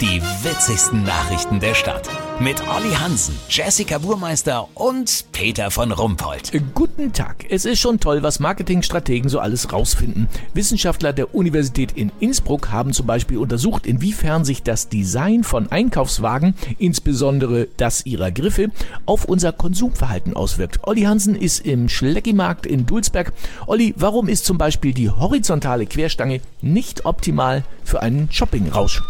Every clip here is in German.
Die witzigsten Nachrichten der Stadt. Mit Olli Hansen, Jessica Burmeister und Peter von Rumpold. Guten Tag. Es ist schon toll, was Marketingstrategen so alles rausfinden. Wissenschaftler der Universität in Innsbruck haben zum Beispiel untersucht, inwiefern sich das Design von Einkaufswagen, insbesondere das ihrer Griffe, auf unser Konsumverhalten auswirkt. Olli Hansen ist im Schleckimarkt in Dulsberg. Olli, warum ist zum Beispiel die horizontale Querstange nicht optimal für einen Shoppingrausch?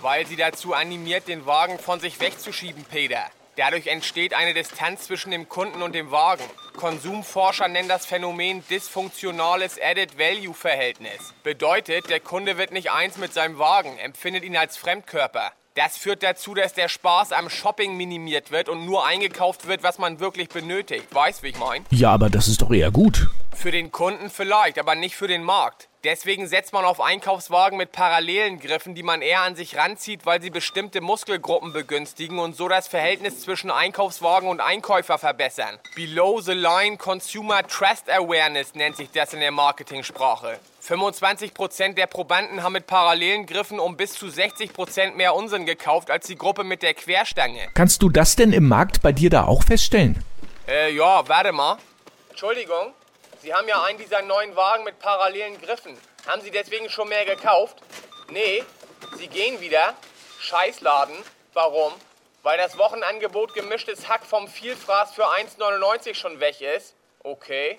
Weil sie dazu animiert, den Wagen von sich wegzuschieben, Peter. Dadurch entsteht eine Distanz zwischen dem Kunden und dem Wagen. Konsumforscher nennen das Phänomen dysfunktionales Added-Value-Verhältnis. Bedeutet, der Kunde wird nicht eins mit seinem Wagen, empfindet ihn als Fremdkörper. Das führt dazu, dass der Spaß am Shopping minimiert wird und nur eingekauft wird, was man wirklich benötigt. Weißt, wie ich meine? Ja, aber das ist doch eher gut. Für den Kunden vielleicht, aber nicht für den Markt. Deswegen setzt man auf Einkaufswagen mit parallelen Griffen, die man eher an sich ranzieht, weil sie bestimmte Muskelgruppen begünstigen und so das Verhältnis zwischen Einkaufswagen und Einkäufer verbessern. Below the Line Consumer Trust Awareness nennt sich das in der Marketingsprache. 25% der Probanden haben mit parallelen Griffen um bis zu 60% mehr Unsinn gekauft als die Gruppe mit der Querstange. Kannst du das denn im Markt bei dir da auch feststellen? Äh, ja, warte mal. Entschuldigung. Sie haben ja einen dieser neuen Wagen mit parallelen Griffen. Haben Sie deswegen schon mehr gekauft? Nee, Sie gehen wieder. Scheißladen. Warum? Weil das Wochenangebot gemischtes Hack vom Vielfraß für 1,99 schon weg ist? Okay.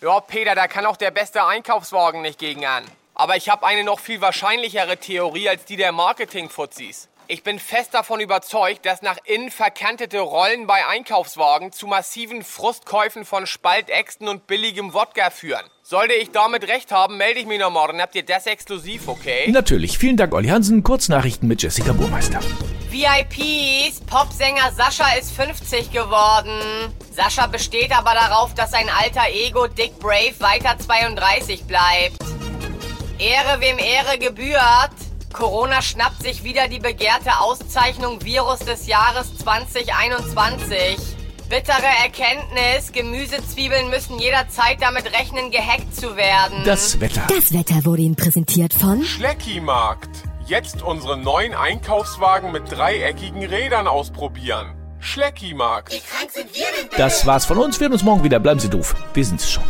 Ja, Peter, da kann auch der beste Einkaufswagen nicht gegen an. Aber ich habe eine noch viel wahrscheinlichere Theorie als die der Marketing-Fuzis. Ich bin fest davon überzeugt, dass nach innen verkantete Rollen bei Einkaufswagen zu massiven Frustkäufen von Spaltäxten und billigem Wodka führen. Sollte ich damit recht haben, melde ich mich noch morgen. Habt ihr das exklusiv, okay? Natürlich. Vielen Dank, Olli Hansen. Kurznachrichten mit Jessica Burmeister. VIPs, Popsänger Sascha ist 50 geworden. Sascha besteht aber darauf, dass sein alter Ego Dick Brave weiter 32 bleibt. Ehre wem Ehre gebührt. Corona schnappt sich wieder die begehrte Auszeichnung Virus des Jahres 2021. Bittere Erkenntnis, Gemüsezwiebeln müssen jederzeit damit rechnen, gehackt zu werden. Das Wetter. Das Wetter wurde Ihnen präsentiert von Schleckimarkt. Jetzt unsere neuen Einkaufswagen mit dreieckigen Rädern ausprobieren. Schleckimarkt. Das war's von uns. Wir hören uns morgen wieder. Bleiben Sie doof. Wir sind's schon.